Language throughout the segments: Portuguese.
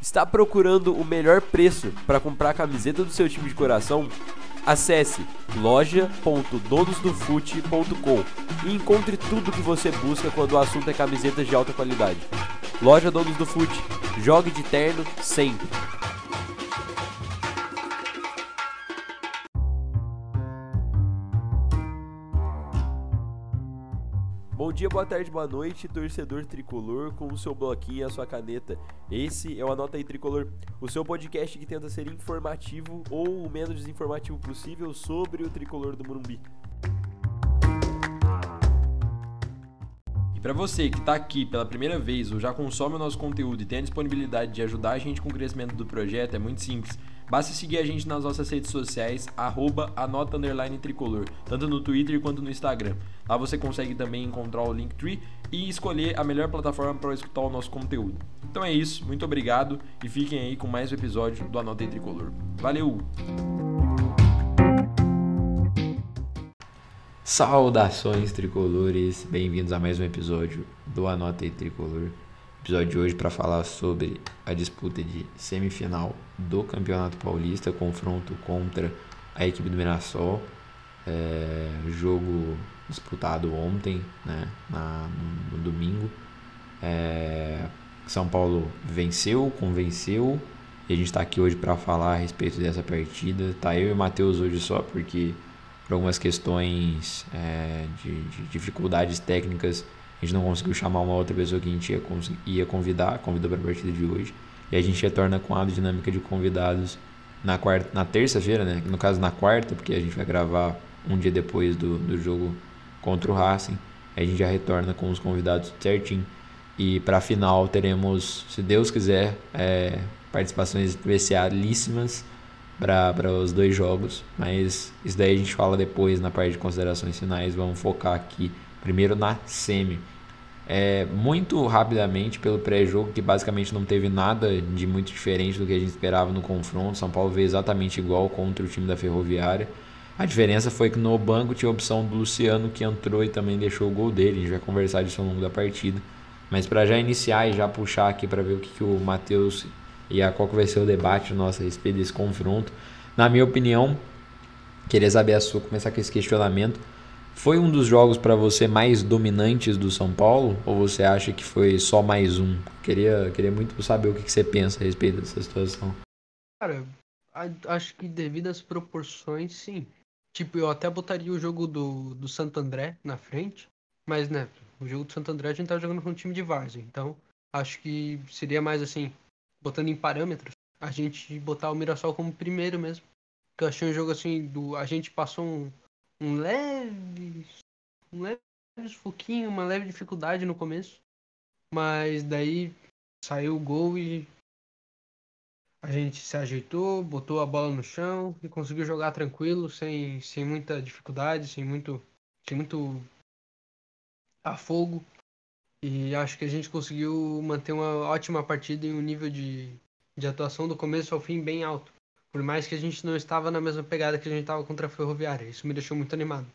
Está procurando o melhor preço para comprar a camiseta do seu time de coração? Acesse loja.donosdofute.com e encontre tudo que você busca quando o assunto é camisetas de alta qualidade. Loja Donos do Fute. Jogue de terno sempre. Dia, boa tarde, boa noite, torcedor tricolor, com o seu bloquinho e a sua caneta. Esse é o Anota aí Tricolor, o seu podcast que tenta ser informativo ou o menos desinformativo possível sobre o tricolor do Morumbi. E para você que está aqui pela primeira vez ou já consome o nosso conteúdo e tem a disponibilidade de ajudar a gente com o crescimento do projeto, é muito simples Basta seguir a gente nas nossas redes sociais, arroba anota tricolor, tanto no Twitter quanto no Instagram. Lá você consegue também encontrar o Linktree e escolher a melhor plataforma para escutar o nosso conteúdo. Então é isso, muito obrigado e fiquem aí com mais um episódio do Anota Tricolor. Valeu! Saudações tricolores, bem-vindos a mais um episódio do Anota Tricolor episódio de hoje para falar sobre a disputa de semifinal do Campeonato Paulista, confronto contra a equipe do Mirassol. É, jogo disputado ontem, né, na, no, domingo. É, São Paulo venceu, convenceu. E a gente está aqui hoje para falar a respeito dessa partida. Tá eu e o Matheus hoje só porque por algumas questões é, de, de dificuldades técnicas a gente não conseguiu chamar uma outra pessoa que a gente ia, ia convidar, convidou para a partida de hoje. E a gente retorna com a dinâmica de convidados na, quarta, na terça-feira, né? No caso, na quarta, porque a gente vai gravar um dia depois do, do jogo contra o Racing. A gente já retorna com os convidados certinho. E para a final teremos, se Deus quiser, é, participações especialíssimas para os dois jogos. Mas isso daí a gente fala depois na parte de considerações finais. Vamos focar aqui primeiro na semi. É, muito rapidamente pelo pré-jogo, que basicamente não teve nada de muito diferente do que a gente esperava no confronto. São Paulo veio exatamente igual contra o time da Ferroviária. A diferença foi que no banco tinha a opção do Luciano que entrou e também deixou o gol dele. A gente vai conversar disso ao longo da partida. Mas para já iniciar e já puxar aqui para ver o que, que o Matheus e a qual vai ser o debate nosso a respeito desse confronto. Na minha opinião, queria saber a sua, começar com esse questionamento. Foi um dos jogos para você mais dominantes do São Paulo? Ou você acha que foi só mais um? Queria, queria muito saber o que você pensa a respeito dessa situação. Cara, acho que devido às proporções, sim. Tipo, eu até botaria o jogo do, do Santo André na frente. Mas, né, o jogo do Santo André a gente tá jogando com um time de várzea. Então, acho que seria mais assim, botando em parâmetros, a gente botar o Mirassol como primeiro mesmo. Que eu achei um jogo assim, do, a gente passou um, um leve. um leve sufoquinho, uma leve dificuldade no começo. Mas daí saiu o gol e a gente se ajeitou, botou a bola no chão e conseguiu jogar tranquilo, sem, sem muita dificuldade, sem muito, sem muito afogo. E acho que a gente conseguiu manter uma ótima partida em um nível de, de atuação do começo ao fim bem alto. Por mais que a gente não estava na mesma pegada que a gente estava contra a Ferroviária. Isso me deixou muito animado.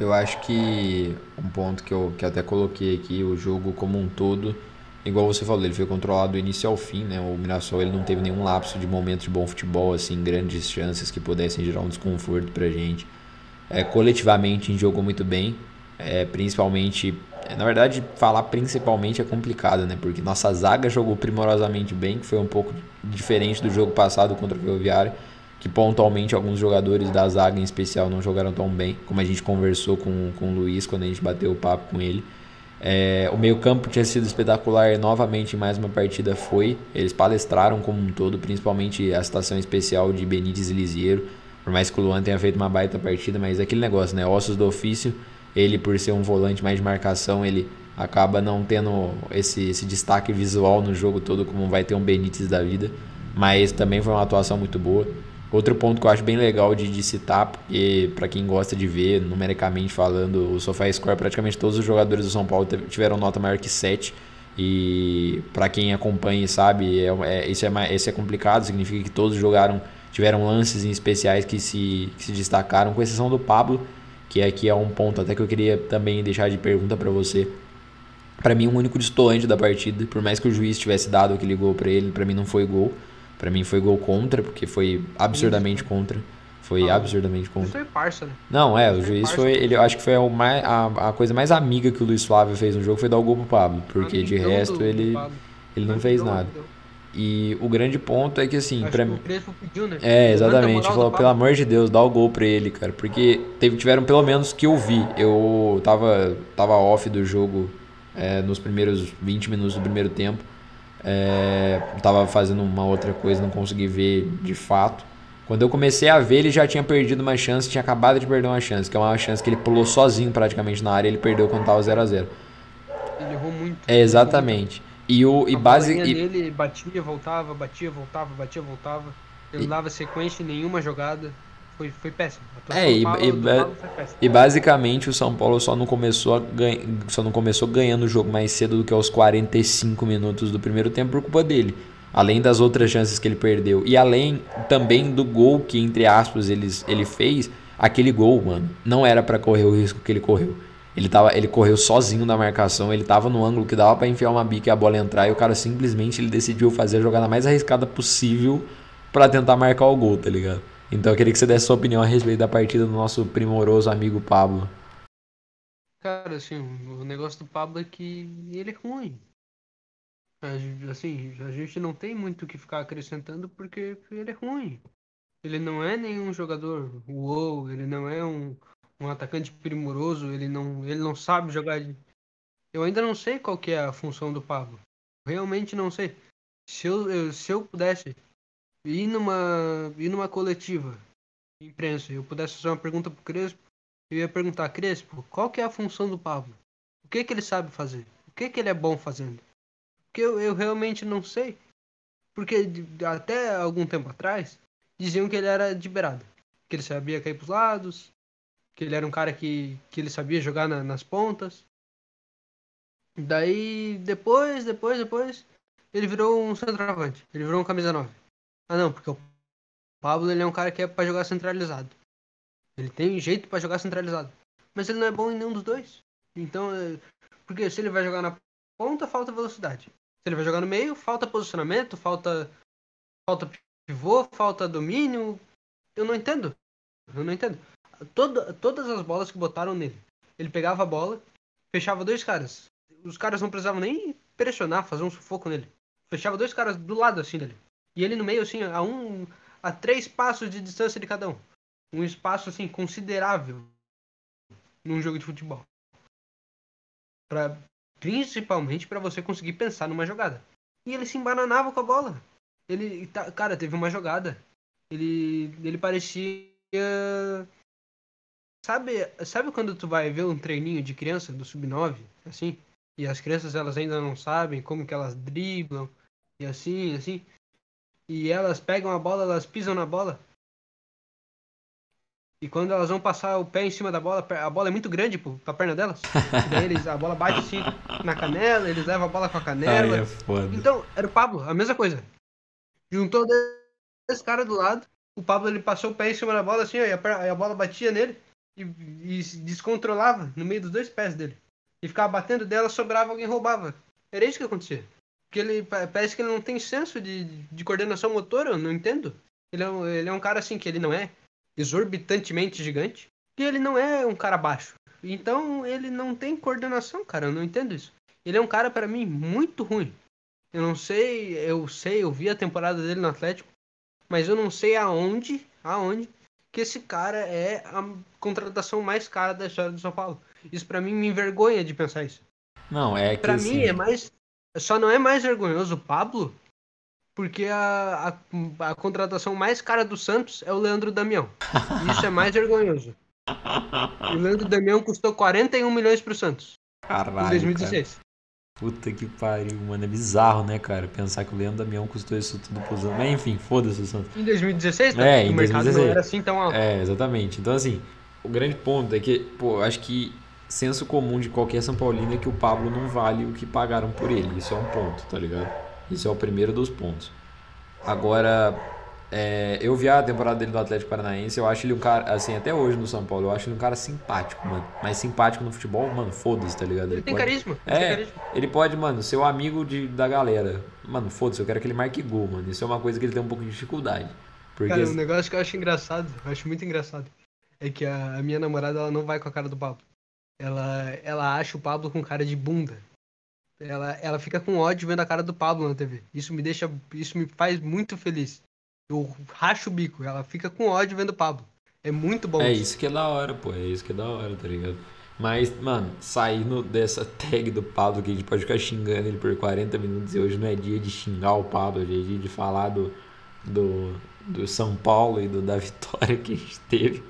Eu acho que um ponto que eu, que até coloquei aqui, o jogo como um todo, igual você falou, ele foi controlado do início ao fim, né? O Mirassol ele não teve nenhum lapso de momento de bom futebol, assim, grandes chances que pudessem gerar um desconforto pra gente. É, coletivamente a gente jogou muito bem, é, principalmente na verdade, falar principalmente é complicado, né? Porque nossa zaga jogou primorosamente bem, que foi um pouco diferente do jogo passado contra o Ferroviário, que pontualmente alguns jogadores da zaga em especial não jogaram tão bem, como a gente conversou com, com o Luiz quando a gente bateu o papo com ele. É, o meio-campo tinha sido espetacular novamente mais uma partida foi. Eles palestraram como um todo, principalmente a situação especial de Benítez e Lisieiro. Por mais que o Luan tenha feito uma baita partida, mas é aquele negócio, né? Ossos do ofício ele por ser um volante mais de marcação, ele acaba não tendo esse, esse destaque visual no jogo todo como vai ter um Benítez da vida, mas também foi uma atuação muito boa. Outro ponto que eu acho bem legal de, de citar, porque para quem gosta de ver, numericamente falando, o SofaScore, praticamente todos os jogadores do São Paulo tiveram nota maior que 7. E para quem acompanha e sabe, é, é, isso, é, isso é complicado, significa que todos jogaram, tiveram lances em especiais que se, que se destacaram, com exceção do Pablo, que aqui é um ponto até que eu queria também deixar de pergunta para você. Para mim, o um único destoante da partida, por mais que o juiz tivesse dado aquele gol para ele, para mim não foi gol. Para mim foi gol contra, porque foi absurdamente contra. Foi ah, absurdamente contra. Foi parça, né? Não, é, o juiz foi. Ele, eu acho que foi a, mais, a, a, coisa mais amiga que o Luiz Flávio fez no jogo foi dar o gol pro Pablo. Porque de resto ele, ele não fez nada. E o grande ponto é que assim, pra mim. Pediu, né? É, exatamente. Falou, pelo amor de Deus, dá o gol pra ele, cara. Porque teve, tiveram pelo menos que eu vi. Eu tava, tava off do jogo é, nos primeiros 20 minutos do primeiro tempo. É, tava fazendo uma outra coisa, não consegui ver de fato. Quando eu comecei a ver, ele já tinha perdido uma chance, tinha acabado de perder uma chance, que é uma chance que ele pulou sozinho praticamente na área, ele perdeu quando tava 0 a 0 Ele errou muito. É, exatamente. E o e base e... dele batia, voltava, batia, voltava, batia, voltava. Ele não dava sequência em nenhuma jogada. Foi, foi péssimo. É, e, e, e, basicamente o São Paulo só não começou a ganha, só não começou ganhando o jogo mais cedo do que aos 45 minutos do primeiro tempo por culpa dele. Além das outras chances que ele perdeu. E além também do gol que, entre aspas, ele, ele fez. Aquele gol, mano, não era para correr o risco que ele correu. Ele, tava, ele correu sozinho na marcação, ele tava no ângulo que dava para enfiar uma bica e a bola entrar, e o cara simplesmente ele decidiu fazer a jogada mais arriscada possível para tentar marcar o gol, tá ligado? Então eu queria que você desse sua opinião a respeito da partida do nosso primoroso amigo Pablo. Cara, assim, o negócio do Pablo é que ele é ruim. Assim, a gente não tem muito o que ficar acrescentando porque ele é ruim. Ele não é nenhum jogador uou, ele não é um, um atacante primoroso, ele não, ele não sabe jogar. De... Eu ainda não sei qual que é a função do Pablo. Realmente não sei. Se eu, eu, se eu pudesse ir numa, ir numa coletiva imprensa, eu pudesse fazer uma pergunta pro Crespo, eu ia perguntar, Crespo, qual que é a função do Pablo? O que que ele sabe fazer? O que que ele é bom fazendo? Porque eu, eu realmente não sei. Porque até algum tempo atrás diziam que ele era de beirada. Que ele sabia cair pros lados, que ele era um cara que, que ele sabia jogar na, nas pontas. Daí, depois, depois, depois, ele virou um centroavante. Ele virou um camisa 9. Ah, não, porque o Pablo ele é um cara que é para jogar centralizado. Ele tem jeito para jogar centralizado. Mas ele não é bom em nenhum dos dois. Então, é, porque se ele vai jogar na ponta, falta velocidade. Se ele vai jogar no meio, falta posicionamento, falta falta pivô, falta domínio. Eu não entendo. Eu não entendo. Toda, todas as bolas que botaram nele. Ele pegava a bola, fechava dois caras. Os caras não precisavam nem pressionar, fazer um sufoco nele. Fechava dois caras do lado assim dele. E ele no meio, assim, a um. a três passos de distância de cada um. Um espaço assim considerável num jogo de futebol. Pra, principalmente para você conseguir pensar numa jogada. E ele se embananava com a bola. Ele, tá, cara, teve uma jogada. Ele, ele parecia Sabe, sabe quando tu vai ver um treininho de criança do sub-9, assim, e as crianças elas ainda não sabem como que elas driblam e assim, assim, e elas pegam a bola, elas pisam na bola. E quando elas vão passar o pé em cima da bola, a bola é muito grande pô, pra perna delas. E daí eles, a bola bate assim na canela, eles levam a bola com a canela. Ai, é foda. Então, era o Pablo, a mesma coisa. Juntou esse cara do lado, o Pablo ele passou o pé em cima da bola assim, ó, e a, a bola batia nele e, e descontrolava no meio dos dois pés dele. E ficava batendo dela, sobrava, alguém roubava. Era isso que acontecia. Porque ele parece que ele não tem senso de, de coordenação motora, eu não entendo. Ele é, um, ele é um cara assim que ele não é exorbitantemente gigante. E ele não é um cara baixo. Então ele não tem coordenação, cara. Eu não entendo isso. Ele é um cara, para mim, muito ruim. Eu não sei, eu sei, eu vi a temporada dele no Atlético, mas eu não sei aonde, aonde que esse cara é a contratação mais cara da história do São Paulo. Isso para mim me envergonha de pensar isso. Não, é que Pra assim... mim é mais só não é mais vergonhoso o Pablo, porque a, a, a, contratação mais cara do Santos é o Leandro Damião. Isso é mais vergonhoso. O Leandro Damião custou 41 milhões pro Santos. Caralho. Em 2016. Puta que pariu, mano. É bizarro, né, cara? Pensar que o Leandro Damião custou isso tudo pro Santos. Mas enfim, foda-se o Santos. Em 2016, né? É, em o 2016. mercado não era assim tão alto. É, exatamente. Então, assim, o grande ponto é que, pô, acho que senso comum de qualquer São Paulino é que o Pablo não vale o que pagaram por ele. Isso é um ponto, tá ligado? Isso é o primeiro dos pontos. Agora, É, eu vi a temporada dele do Atlético Paranaense, eu acho ele um cara, assim, até hoje no São Paulo, eu acho ele um cara simpático, mano. Mas simpático no futebol, mano, foda-se, tá ligado? Ele, tem pode... carisma. Ele É, tem carisma. ele pode, mano, ser o amigo de, da galera. Mano, foda-se, eu quero que ele marque gol, mano. Isso é uma coisa que ele tem um pouco de dificuldade. Porque Cara, um negócio que eu acho engraçado, eu acho muito engraçado, é que a, a minha namorada ela não vai com a cara do Pablo. Ela, ela acha o Pablo com cara de bunda. Ela, ela fica com ódio vendo a cara do Pablo na TV. Isso me deixa, isso me faz muito feliz. Eu racho o bico, ela fica com ódio vendo o Pablo. É muito bom. É isso que é da hora, pô. É isso que é da hora, tá ligado? Mas, mano, saindo dessa tag do Pablo, que a gente pode ficar xingando ele por 40 minutos e hoje não é dia de xingar o Pablo, hoje é dia de falar do, do, do São Paulo e do, da vitória que a gente teve.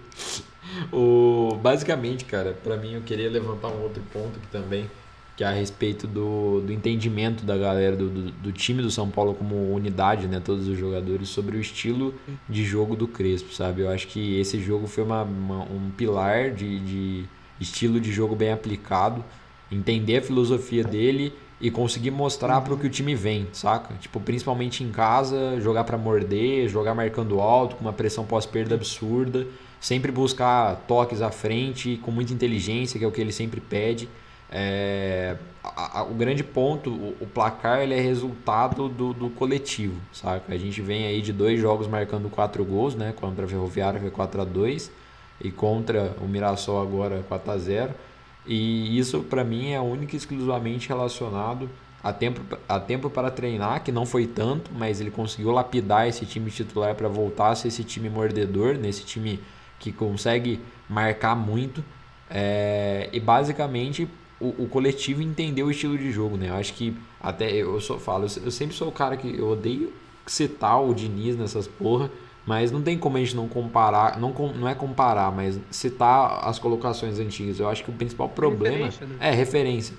O, basicamente, cara, pra mim eu queria levantar um outro ponto que também, que é a respeito do, do entendimento da galera do, do, do time do São Paulo como unidade, né? Todos os jogadores, sobre o estilo de jogo do Crespo, sabe? Eu acho que esse jogo foi uma, uma- um pilar de, de estilo de jogo bem aplicado, entender a filosofia dele e conseguir mostrar para o que o time vem, saca? Tipo, principalmente em casa, jogar para morder, jogar marcando alto, com uma pressão pós-perda absurda, sempre buscar toques à frente, com muita inteligência, que é o que ele sempre pede. É, a- a- o grande ponto, o, o placar, ele é resultado do, do coletivo, saca? A gente vem aí de dois jogos marcando quatro gols, né? Contra a Ferroviária foi 4 a 2 e contra o Mirassol agora 4 a 0 E isso para mim é única e exclusivamente relacionado a tempo, a tempo para treinar, que não foi tanto, mas ele conseguiu lapidar esse time titular para voltar a ser esse time mordedor, nesse time que consegue marcar muito. É, e basicamente o, o coletivo entendeu o estilo de jogo, né? Eu acho que até eu só falo, eu, eu sempre sou o cara que eu odeio citar o Diniz nessas porra, mas não tem como a gente não comparar, não, não é comparar, mas citar as colocações antigas. Eu acho que o principal problema Referência, né? é referência.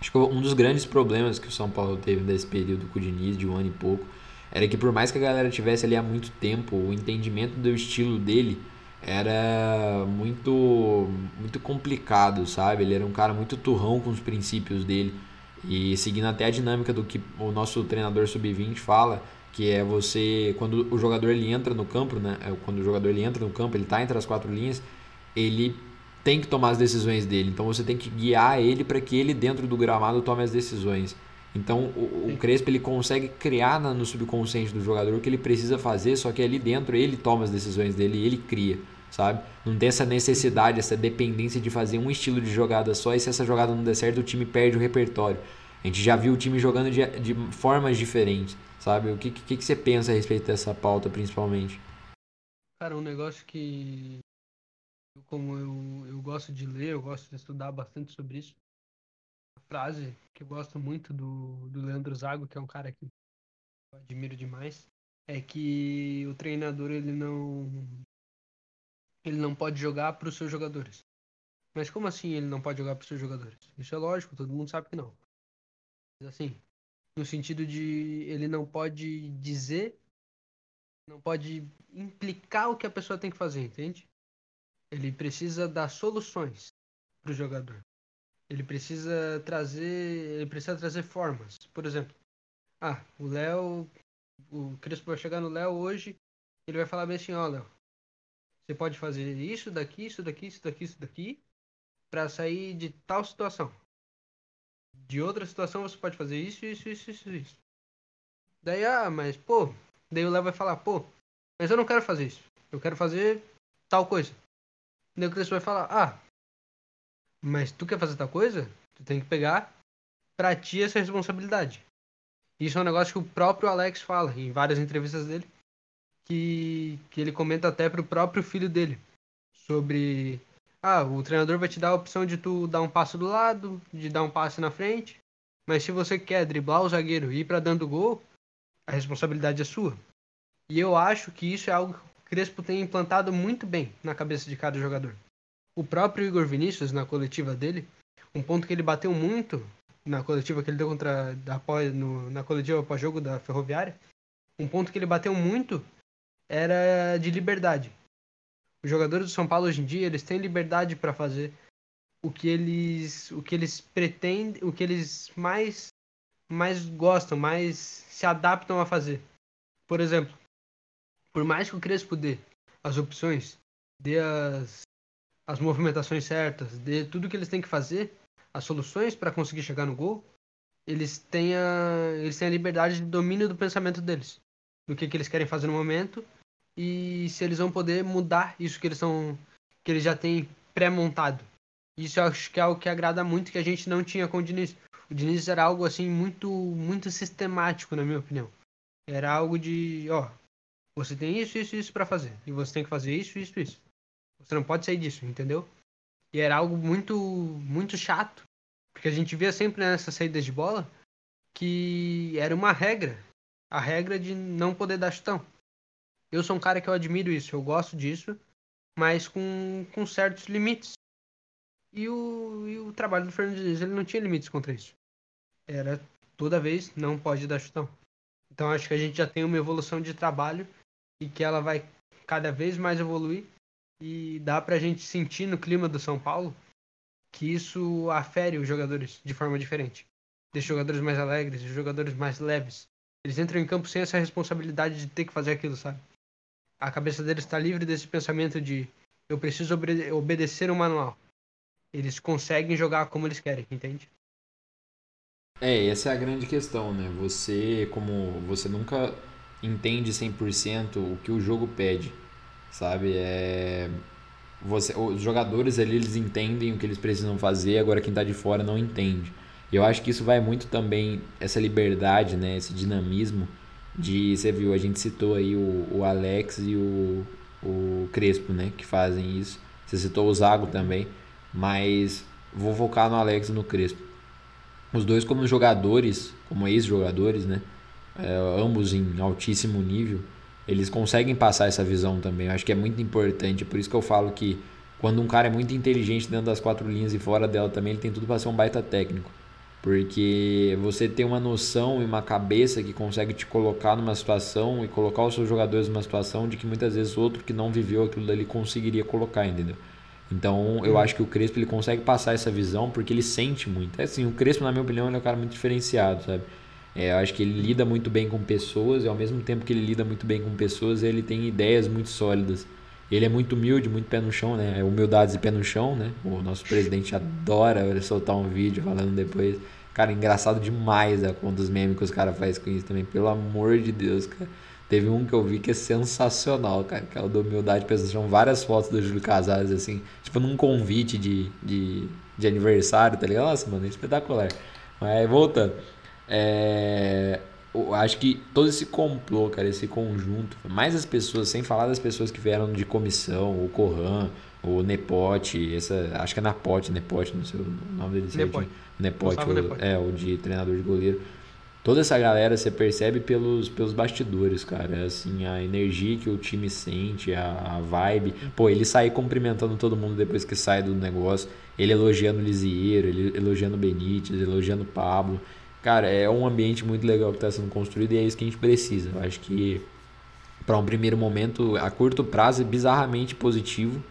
Acho que um dos grandes problemas que o São Paulo teve nesse período com o Diniz, de um ano e pouco, era que por mais que a galera tivesse ali há muito tempo, o entendimento do estilo dele era muito muito complicado, sabe? Ele era um cara muito turrão com os princípios dele e seguindo até a dinâmica do que o nosso treinador sub-20 fala, que é você quando o jogador ele entra no campo, né? É, Quando o jogador ele entra no campo, ele tá entre as quatro linhas, ele tem que tomar as decisões dele. Então você tem que guiar ele para que ele dentro do gramado tome as decisões. Então o, o Crespo ele consegue criar no subconsciente do jogador o que ele precisa fazer, só que ali dentro ele toma as decisões dele ele cria, sabe? Não tem essa necessidade, essa dependência de fazer um estilo de jogada só e se essa jogada não der certo o time perde o repertório. A gente já viu o time jogando de, de formas diferentes, sabe? O que, que, que você pensa a respeito dessa pauta principalmente? Cara, um negócio que, como eu, eu gosto de ler, eu gosto de estudar bastante sobre isso. Frase que eu gosto muito do, do Leandro Zago, que é um cara que eu admiro demais, é que o treinador ele não ele não pode jogar para os seus jogadores. Mas como assim ele não pode jogar para os seus jogadores? Isso é lógico, todo mundo sabe que não. Mas assim, no sentido de ele não pode dizer não pode implicar o que a pessoa tem que fazer, entende? Ele precisa dar soluções para o jogador. Ele precisa trazer, ele precisa trazer formas. Por exemplo, ah, o Léo, o Crespo vai chegar no Léo hoje, ele vai falar bem assim, ó, Léo, você pode fazer isso daqui, isso daqui, isso daqui, isso daqui, para sair de tal situação. De outra situação você pode fazer isso, isso, isso, isso, isso. Daí, ah, mas pô, daí o Léo vai falar, pô, mas eu não quero fazer isso. Eu quero fazer tal coisa. Daí o Crespo vai falar, ah, mas tu quer fazer tal coisa? Tu tem que pegar pra ti essa responsabilidade. Isso é um negócio que o próprio Alex fala em várias entrevistas dele, que, que ele comenta até pro próprio filho dele, sobre, ah, o treinador vai te dar a opção de tu dar um passo do lado, de dar um passe na frente, mas se você quer driblar o zagueiro e ir pra dando gol, a responsabilidade é sua. E eu acho que isso é algo que o Crespo tem implantado muito bem na cabeça de cada jogador. O próprio Igor Vinícius, na coletiva dele, um ponto que ele bateu muito na coletiva que ele deu contra após, no, na coletiva pós-jogo da Ferroviária, um ponto que ele bateu muito era de liberdade. Os jogadores do São Paulo hoje em dia, eles têm liberdade para fazer o que eles o que eles pretendem, o que eles mais mais gostam, mais se adaptam a fazer. Por exemplo, por mais que o Crespo dê as opções, dê as, as movimentações certas, dê tudo que eles têm que fazer, as soluções para conseguir chegar no gol, eles têm, a, eles têm a liberdade de domínio do pensamento deles, do que, que eles querem fazer no momento e se eles vão poder mudar isso que eles são que eles já têm pré-montado. Isso eu acho que é algo que agrada muito que a gente não tinha com o Diniz. O Diniz era algo assim muito muito sistemático, na minha opinião. Era algo de, ó, você tem isso, isso, isso para fazer e você tem que fazer isso, isso, isso. Você não pode sair disso, entendeu? E era algo muito muito chato, porque a gente via sempre nessas saídas de bola que era uma regra, a regra de não poder dar chutão. Eu sou um cara que eu admiro isso, eu gosto disso, mas com, com certos limites. E o, e o trabalho do Fernando Diniz, ele não tinha limites contra isso. Era toda vez não pode dar chutão. Então acho que a gente já tem uma evolução de trabalho e que ela vai cada vez mais evoluir e dá pra gente sentir no clima do São Paulo que isso afere os jogadores de forma diferente. Deixa os jogadores mais alegres, os jogadores mais leves. Eles entram em campo sem essa responsabilidade de ter que fazer aquilo, sabe? A cabeça deles está livre desse pensamento de eu preciso obede obedecer o manual eles conseguem jogar como eles querem, entende? É, essa é a grande questão, né? Você, como você nunca entende 100% o que o jogo pede, sabe? É você, os jogadores ali eles entendem o que eles precisam fazer, agora quem está de fora não entende. E eu acho que isso vai muito também essa liberdade, né, esse dinamismo de, você viu, a gente citou aí o, o Alex e o, o Crespo, né, que fazem isso. Você citou o Zago também mas vou focar no Alex e no Crespo. Os dois como jogadores, como ex-jogadores, né? É, ambos em altíssimo nível, eles conseguem passar essa visão também. Eu acho que é muito importante, por isso que eu falo que quando um cara é muito inteligente dentro das quatro linhas e fora dela também, ele tem tudo para ser um baita técnico. Porque você tem uma noção e uma cabeça que consegue te colocar numa situação e colocar os seus jogadores numa situação de que muitas vezes outro que não viveu aquilo dali conseguiria colocar, entendeu? Então eu hum. acho que o Crespo ele consegue passar essa visão porque ele sente muito. É assim, o Crespo, na minha opinião, ele é um cara muito diferenciado, sabe? É, eu acho que ele lida muito bem com pessoas e ao mesmo tempo que ele lida muito bem com pessoas, ele tem ideias muito sólidas. Ele é muito humilde, muito pé no chão, né? É humildade e pé no chão, né? O nosso presidente adora soltar um vídeo falando depois. Cara, engraçado demais a conta dos memes que os caras fazem com isso também. Pelo amor de Deus, cara. Teve um que eu vi que é sensacional, cara, que é o da humildade. São várias fotos do Júlio Casares, assim, tipo num convite de, de, de aniversário, tá ligado? Nossa, mano, é espetacular. Mas voltando. É, eu acho que todo esse complô, cara, esse conjunto, mais as pessoas, sem falar das pessoas que vieram de comissão, o Corran, o Nepote, essa, acho que é Napote, Nepote, não sei o nome dele Nepote. Nepote, o, é, o de treinador de goleiro toda essa galera você percebe pelos, pelos bastidores, cara. Assim, a energia que o time sente, a, a vibe. Pô, ele sai cumprimentando todo mundo depois que sai do negócio. Ele elogiando o Lisieiro, ele elogiando o Benítez, elogiando o Pablo. Cara, é um ambiente muito legal que está sendo construído e é isso que a gente precisa. Eu acho que para um primeiro momento, a curto prazo, é bizarramente positivo.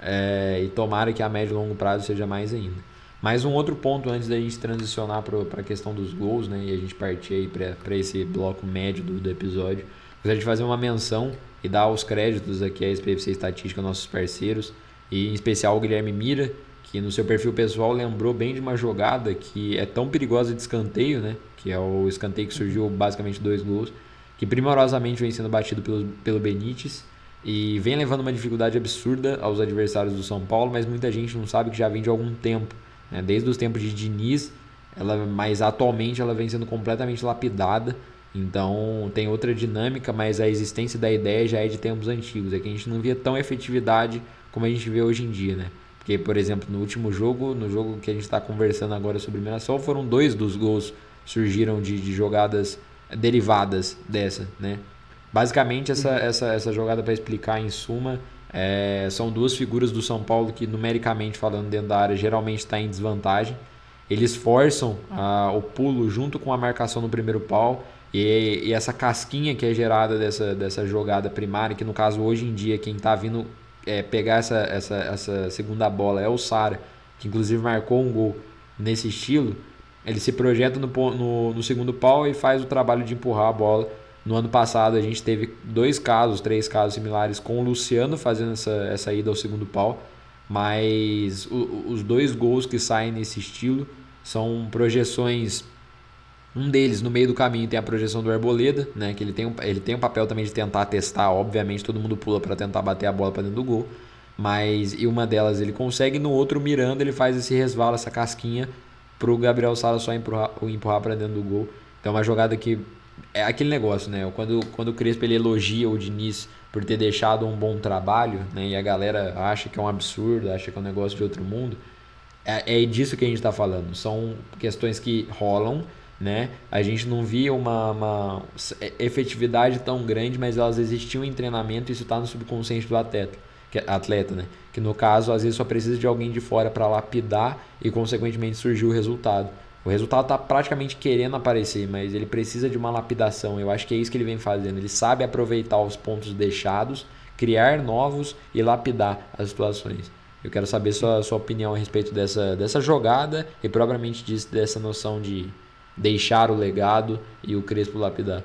É, e tomara que a médio e longo prazo seja mais ainda. Mais um outro ponto antes da gente transicionar para a questão dos gols, né? E a gente partir para esse bloco médio do, do episódio. Gostaria de fazer uma menção e dar os créditos aqui à SPFC Estatística, nossos parceiros, e em especial o Guilherme Mira, que no seu perfil pessoal lembrou bem de uma jogada que é tão perigosa de escanteio, né? Que é o escanteio que surgiu basicamente dois gols, que primorosamente vem sendo batido pelo, pelo Benítez e vem levando uma dificuldade absurda aos adversários do São Paulo, mas muita gente não sabe que já vem de algum tempo né? Desde os tempos de Diniz, ela, mas atualmente ela vem sendo completamente lapidada. Então tem outra dinâmica, mas a existência da ideia já é de tempos antigos. É que a gente não via tão efetividade como a gente vê hoje em dia, né? Porque, por exemplo, no último jogo, no jogo que a gente está conversando agora sobre Mirassol, foram dois dos gols surgiram de, de jogadas derivadas dessa, né? Basicamente, essa, essa, essa jogada para explicar em suma é, são duas figuras do São Paulo que, numericamente falando, dentro da área, geralmente está em desvantagem. Eles forçam a, o pulo junto com a marcação no primeiro pau. E, e, essa casquinha que é gerada dessa, dessa jogada primária, que no caso hoje em dia quem está vindo é, pegar essa, essa, essa segunda bola é o Sara, que inclusive marcou um gol nesse estilo. Ele se projeta no, no, no segundo pau e faz o trabalho de empurrar a bola No ano passado a gente teve dois casos, três casos similares com o Luciano fazendo essa, essa ida ao segundo pau, mas o, os dois gols que saem nesse estilo são projeções. Um deles, no meio do caminho, tem a projeção do Arboleda, né? Que ele tem um, ele tem um papel também de tentar testar. Obviamente, todo mundo pula para tentar bater a bola para dentro do gol. Mas e uma delas ele consegue, no outro, Miranda, ele faz esse resvalo, essa casquinha, pro Gabriel Sala só empurrar, empurrar para dentro do gol. Então, é uma jogada que é aquele negócio, né? Quando, quando o Crespo ele elogia o Diniz por ter deixado um bom trabalho, né? E a galera acha que é um absurdo, acha que é um negócio de outro mundo. É, é disso que a gente está falando. São questões que rolam, né? A gente não via uma, uma efetividade tão grande, mas elas existiam em treinamento e isso está no subconsciente do atleta, que, atleta, né? Que no caso, às vezes só precisa de alguém de fora para lapidar e consequentemente surgir o resultado. O resultado está praticamente querendo aparecer, mas ele precisa de uma lapidação. Eu acho que é isso que ele vem fazendo. Ele sabe aproveitar os pontos deixados, criar novos e lapidar as situações. Eu quero saber sua, sua opinião a respeito dessa, dessa jogada e propriamente disso, dessa noção de deixar o legado e o Crespo lapidar.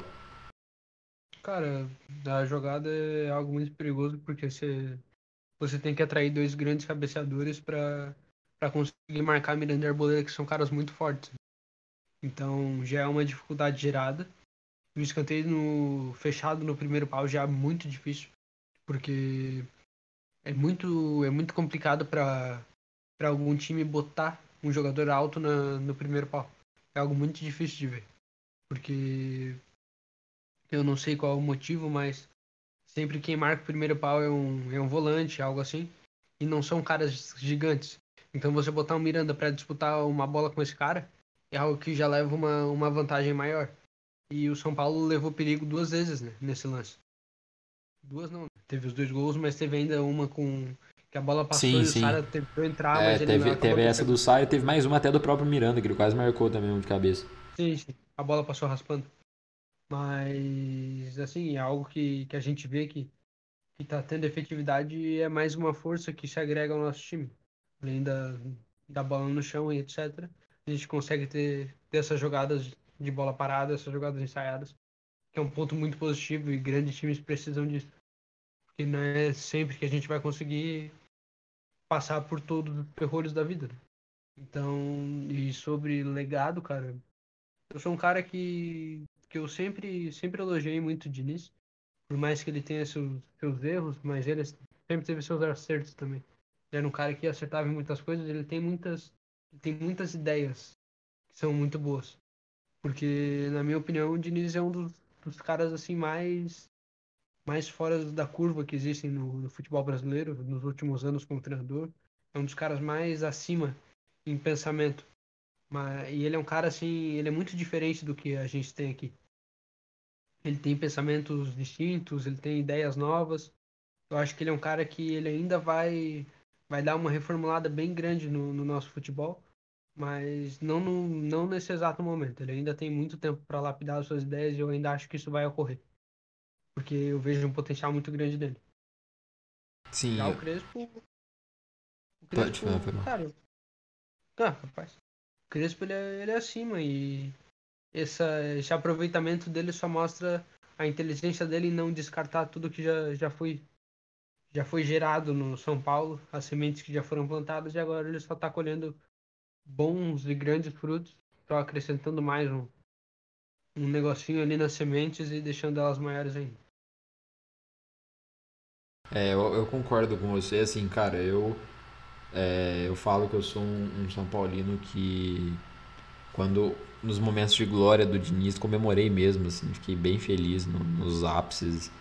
Cara, a jogada é algo muito perigoso porque você, você tem que atrair dois grandes cabeceadores para conseguir marcar Miranda e Arboleda, que são caras muito fortes. Então já é uma dificuldade gerada. O escanteio no, fechado no primeiro pau já é muito difícil, porque é muito, é muito complicado para algum time botar um jogador alto na, no primeiro pau. É algo muito difícil de ver. Porque eu não sei qual é o motivo, mas sempre quem marca o primeiro pau é um, é um volante, algo assim. E não são caras gigantes. Então você botar um Miranda para disputar uma bola com esse cara é algo que já leva uma, uma vantagem maior. E o São Paulo levou perigo duas vezes né, nesse lance. Duas não, teve os dois gols, mas teve ainda uma com que a bola passou sim, e sim. o Sara tentou entrar, é, mas teve, ele teve essa do Sara e teve mais uma até do próprio Miranda, que ele quase marcou também um de cabeça. Sim, sim. A bola passou raspando. Mas assim, é algo que, que a gente vê que, que tá tendo efetividade e é mais uma força que se agrega ao nosso time além da, da bola no chão e etc. A gente consegue ter, ter essas jogadas de bola parada, essas jogadas ensaiadas, que é um ponto muito positivo e grandes times precisam disso. Porque não é sempre que a gente vai conseguir passar por todos os terrores da vida. Então, e sobre legado, cara, eu sou um cara que, que eu sempre, sempre elogiei muito o Diniz, por mais que ele tenha seus, seus erros, mas ele sempre teve seus acertos também. Ele era um cara que acertava em muitas coisas, ele tem muitas, tem muitas ideias que são muito boas. Porque, na minha opinião, o Diniz é um dos, dos caras assim mais mais fora da curva que existem no, no, futebol brasileiro nos últimos anos como treinador. É um dos caras mais acima em pensamento. Mas, e ele é um cara assim, ele é muito diferente do que a gente tem aqui. Ele tem pensamentos distintos, ele tem ideias novas. Eu acho que ele é um cara que ele ainda vai vai dar uma reformulada bem grande no, no nosso futebol, mas não, no, não nesse exato momento. Ele ainda tem muito tempo para lapidar as suas ideias e eu ainda acho que isso vai ocorrer. Porque eu vejo um potencial muito grande dele. Sim. Já o Crespo. O Crespo, Pode falar, cara. Ah, rapaz. O Crespo ele é, ele é acima e essa, esse aproveitamento dele só mostra a inteligência dele em não descartar tudo que já, já foi já foi gerado no São Paulo, as sementes que já foram plantadas e agora ele só está colhendo bons e grandes frutos, só acrescentando mais um, um negocinho ali nas sementes e deixando elas maiores ainda. É, eu, eu concordo com você, assim, cara, eu é, eu falo que eu sou um, um São Paulino que quando nos momentos de glória do Diniz comemorei mesmo, assim, fiquei bem feliz no, nos ápices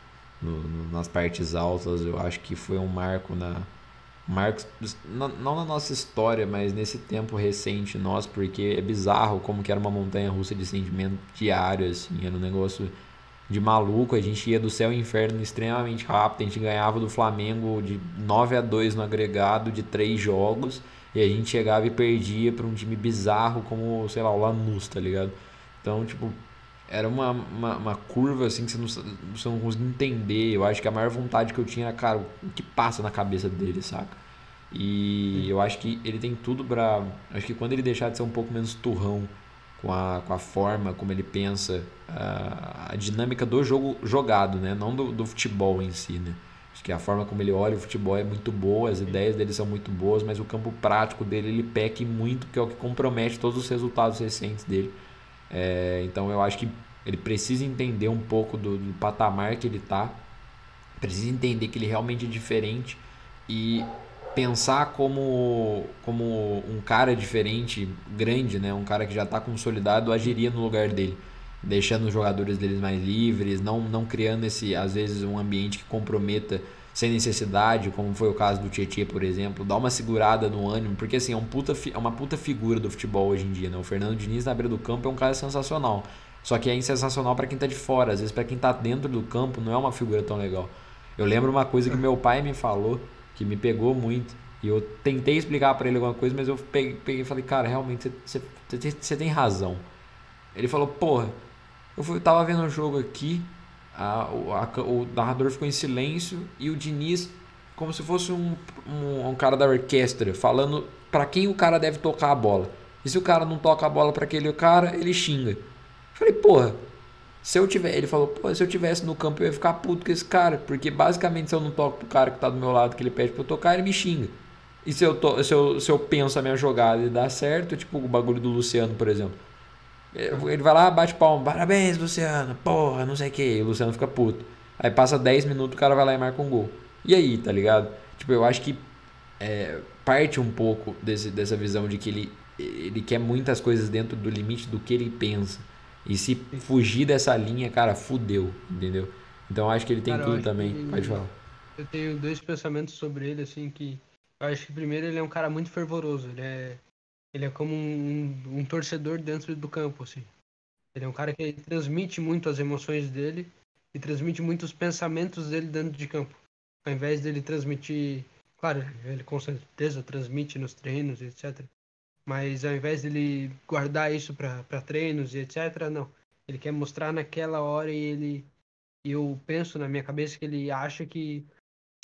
no, no, nas partes altas. Eu acho que foi um marco na. Marcos, não, na nossa história, mas nesse tempo recente nosso, porque é bizarro como que era uma montanha russa de sentimento diário, assim, era um negócio de maluco, a gente ia do céu ao inferno extremamente rápido, a gente ganhava do Flamengo de 9 a 2 no agregado de três jogos, e a gente chegava e perdia para um time bizarro como, sei lá, o Lanús, tá ligado? Então, tipo, era uma, uma, uma, curva assim que você não, você não conseguia entender. Eu acho que a maior vontade que eu tinha era, cara, o que passa na cabeça dele, saca? E eu acho que ele tem tudo pra. Acho que quando ele deixar de ser um pouco menos turrão com a, com a forma como ele pensa, a, a dinâmica do jogo jogado, né? não do, do futebol em si. Né? Acho que a forma como ele olha o futebol é muito boa, as ideias dele são muito boas, mas o campo prático dele ele peca muito, que é o que compromete todos os resultados recentes dele. É, então eu acho que ele precisa entender um pouco do, do patamar que ele está, precisa entender que ele realmente é diferente e pensar como, como um cara diferente, grande, né? um cara que já está consolidado, agiria no lugar dele, deixando os jogadores deles mais livres, não, não criando esse, às vezes, um ambiente que comprometa sem necessidade, como foi o caso do Tietchan, por exemplo, dá uma segurada no ânimo, porque assim, é, um puta, é uma puta figura do futebol hoje em dia, né? O Fernando Diniz na beira do campo é um cara sensacional. Só que é sensacional para quem tá de fora, às vezes para quem tá dentro do campo não é uma figura tão legal. Eu lembro uma coisa que meu pai me falou, que me pegou muito. E eu tentei explicar para ele alguma coisa, mas eu peguei, peguei e falei, cara, realmente você, tem razão. Ele falou, porra, eu fui, tava vendo um jogo aqui, a, a, o narrador ficou em silêncio e o Diniz, como se fosse um, um, um cara da orquestra, falando para quem o cara deve tocar a bola. E se o cara não toca a bola para aquele cara, ele xinga. Eu falei, porra, se eu tiver, ele falou, pô, se eu tivesse no campo eu ia ficar puto com esse cara, porque basicamente se eu não toco pro cara que tá do meu lado, que ele pede pra eu tocar, ele me xinga. E se eu, to, se eu, se eu penso a minha jogada e dá certo, tipo o bagulho do Luciano, por exemplo. Ele vai lá, bate palma, parabéns, Luciano, porra, não sei o que. O Luciano fica puto. Aí passa 10 minutos, o cara vai lá e marca um gol. E aí, tá ligado? Tipo, eu acho que é, parte um pouco desse, dessa visão de que ele, ele quer muitas coisas dentro do limite do que ele pensa. E se fugir dessa linha, cara, fudeu, entendeu? Então eu acho que ele tem cara, tudo também. Que... Pode falar. Eu tenho dois pensamentos sobre ele, assim, que eu acho que primeiro ele é um cara muito fervoroso. Ele é, ele é como um, um torcedor dentro do campo, assim. Ele é um cara que transmite muito as emoções dele e transmite muito os pensamentos dele dentro de campo. Ao invés dele transmitir, claro, ele com certeza transmite nos treinos, etc. Mas ao invés dele guardar isso para treinos e etc, não. Ele quer mostrar naquela hora e ele eu penso na minha cabeça que ele acha que